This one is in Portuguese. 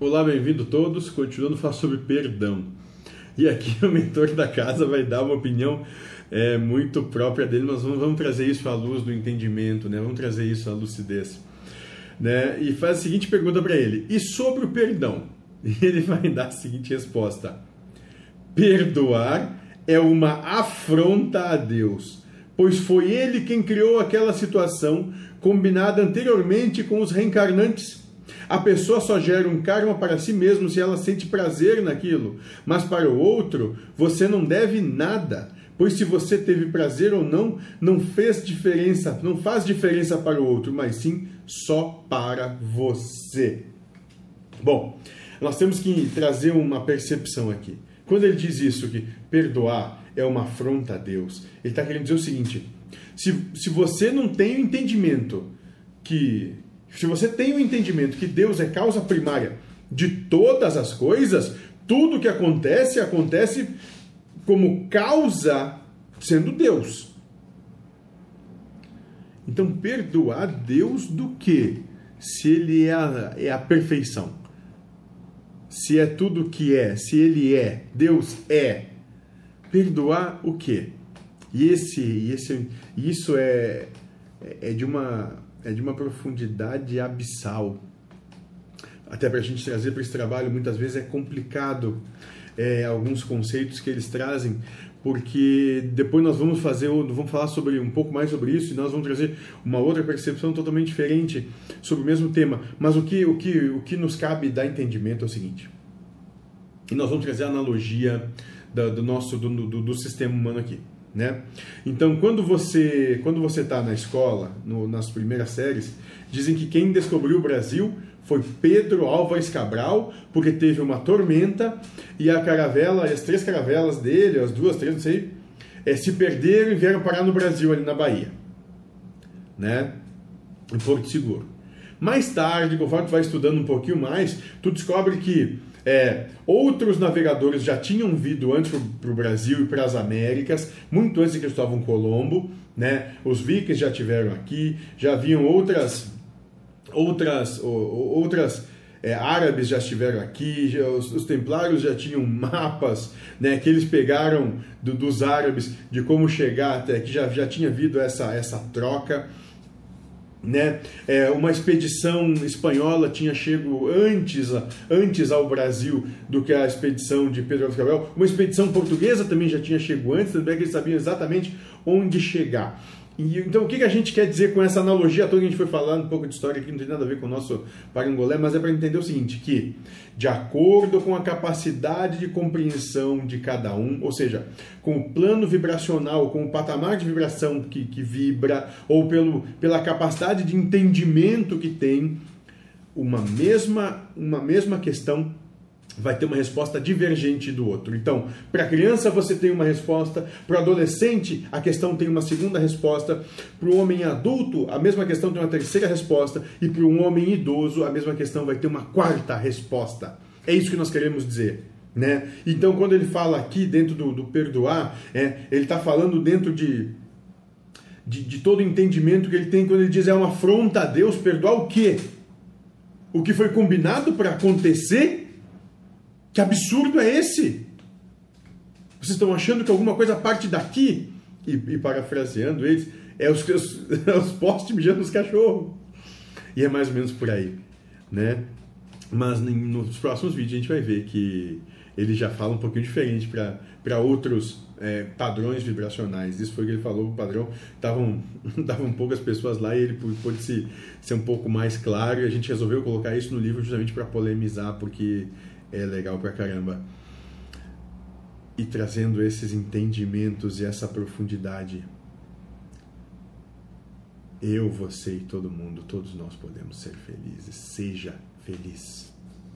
Olá, bem-vindo todos. Continuando a falar sobre perdão. E aqui o mentor da casa vai dar uma opinião é, muito própria dele, mas vamos, vamos, trazer isso à luz do entendimento, né? Vamos trazer isso à lucidez. Né? E faz a seguinte pergunta para ele: e sobre o perdão? E ele vai dar a seguinte resposta: perdoar é uma afronta a Deus, pois foi ele quem criou aquela situação combinada anteriormente com os reencarnantes a pessoa só gera um karma para si mesmo se ela sente prazer naquilo, mas para o outro você não deve nada, pois se você teve prazer ou não, não fez diferença, não faz diferença para o outro, mas sim só para você. Bom, nós temos que trazer uma percepção aqui. Quando ele diz isso, que perdoar é uma afronta a Deus, ele está querendo dizer o seguinte: se, se você não tem o entendimento que se você tem o entendimento que Deus é causa primária de todas as coisas, tudo que acontece, acontece como causa sendo Deus. Então, perdoar Deus do que? Se Ele é a, é a perfeição. Se é tudo que é, se Ele é, Deus é. Perdoar o que? E esse, esse, isso é, é de uma é de uma profundidade abissal. Até para a gente trazer para esse trabalho, muitas vezes é complicado é, alguns conceitos que eles trazem, porque depois nós vamos fazer, vamos falar sobre um pouco mais sobre isso e nós vamos trazer uma outra percepção totalmente diferente sobre o mesmo tema. Mas o que, o que, o que nos cabe dar entendimento é o seguinte. E nós vamos trazer a analogia do, do nosso do, do, do sistema humano aqui. Né? Então, quando você quando você está na escola, no, nas primeiras séries, dizem que quem descobriu o Brasil foi Pedro Álvares Cabral, porque teve uma tormenta e a caravela, as três caravelas dele, as duas, três, não sei, é, se perderam e vieram parar no Brasil, ali na Bahia, né? em Porto Seguro. Mais tarde, conforme tu vai estudando um pouquinho mais, tu descobre que é, outros navegadores já tinham vindo antes para o Brasil e para as Américas, muito antes de Cristóvão Colombo. Né? Os vikings já tiveram aqui, já haviam outras, outras, outras é, árabes já estiveram aqui, já, os, os, templários já tinham mapas né, que eles pegaram do, dos árabes de como chegar até que já, já tinha havido essa, essa troca né? É, uma expedição espanhola tinha chego antes, antes ao Brasil do que a expedição de Pedro Álvares Cabral. Uma expedição portuguesa também já tinha chego antes, também que eles sabiam exatamente onde chegar. E, então, o que, que a gente quer dizer com essa analogia toda que a gente foi falando, um pouco de história que não tem nada a ver com o nosso parangolé, mas é para entender o seguinte, que de acordo com a capacidade de compreensão de cada um, ou seja, com o plano vibracional, com o patamar de vibração que, que vibra, ou pelo, pela capacidade de entendimento que tem, uma mesma, uma mesma questão vai ter uma resposta divergente do outro. Então, para a criança você tem uma resposta, para o adolescente a questão tem uma segunda resposta, para o homem adulto a mesma questão tem uma terceira resposta e para um homem idoso a mesma questão vai ter uma quarta resposta. É isso que nós queremos dizer. Né? Então, quando ele fala aqui dentro do, do perdoar, é, ele está falando dentro de, de, de todo o entendimento que ele tem quando ele diz é uma afronta a Deus, perdoar o quê? O que foi combinado para acontecer que absurdo é esse? Vocês estão achando que alguma coisa parte daqui? E, e parafraseando eles, é os, os, é os postes mijando nos cachorros. E é mais ou menos por aí, né? Mas nos próximos vídeos a gente vai ver que ele já fala um pouquinho diferente para outros é, padrões vibracionais. Isso foi o que ele falou, o padrão. Estavam tavam poucas pessoas lá e ele pôde se, ser um pouco mais claro e a gente resolveu colocar isso no livro justamente para polemizar, porque é legal pra caramba. E trazendo esses entendimentos e essa profundidade, eu, você e todo mundo, todos nós podemos ser felizes. Seja feliz.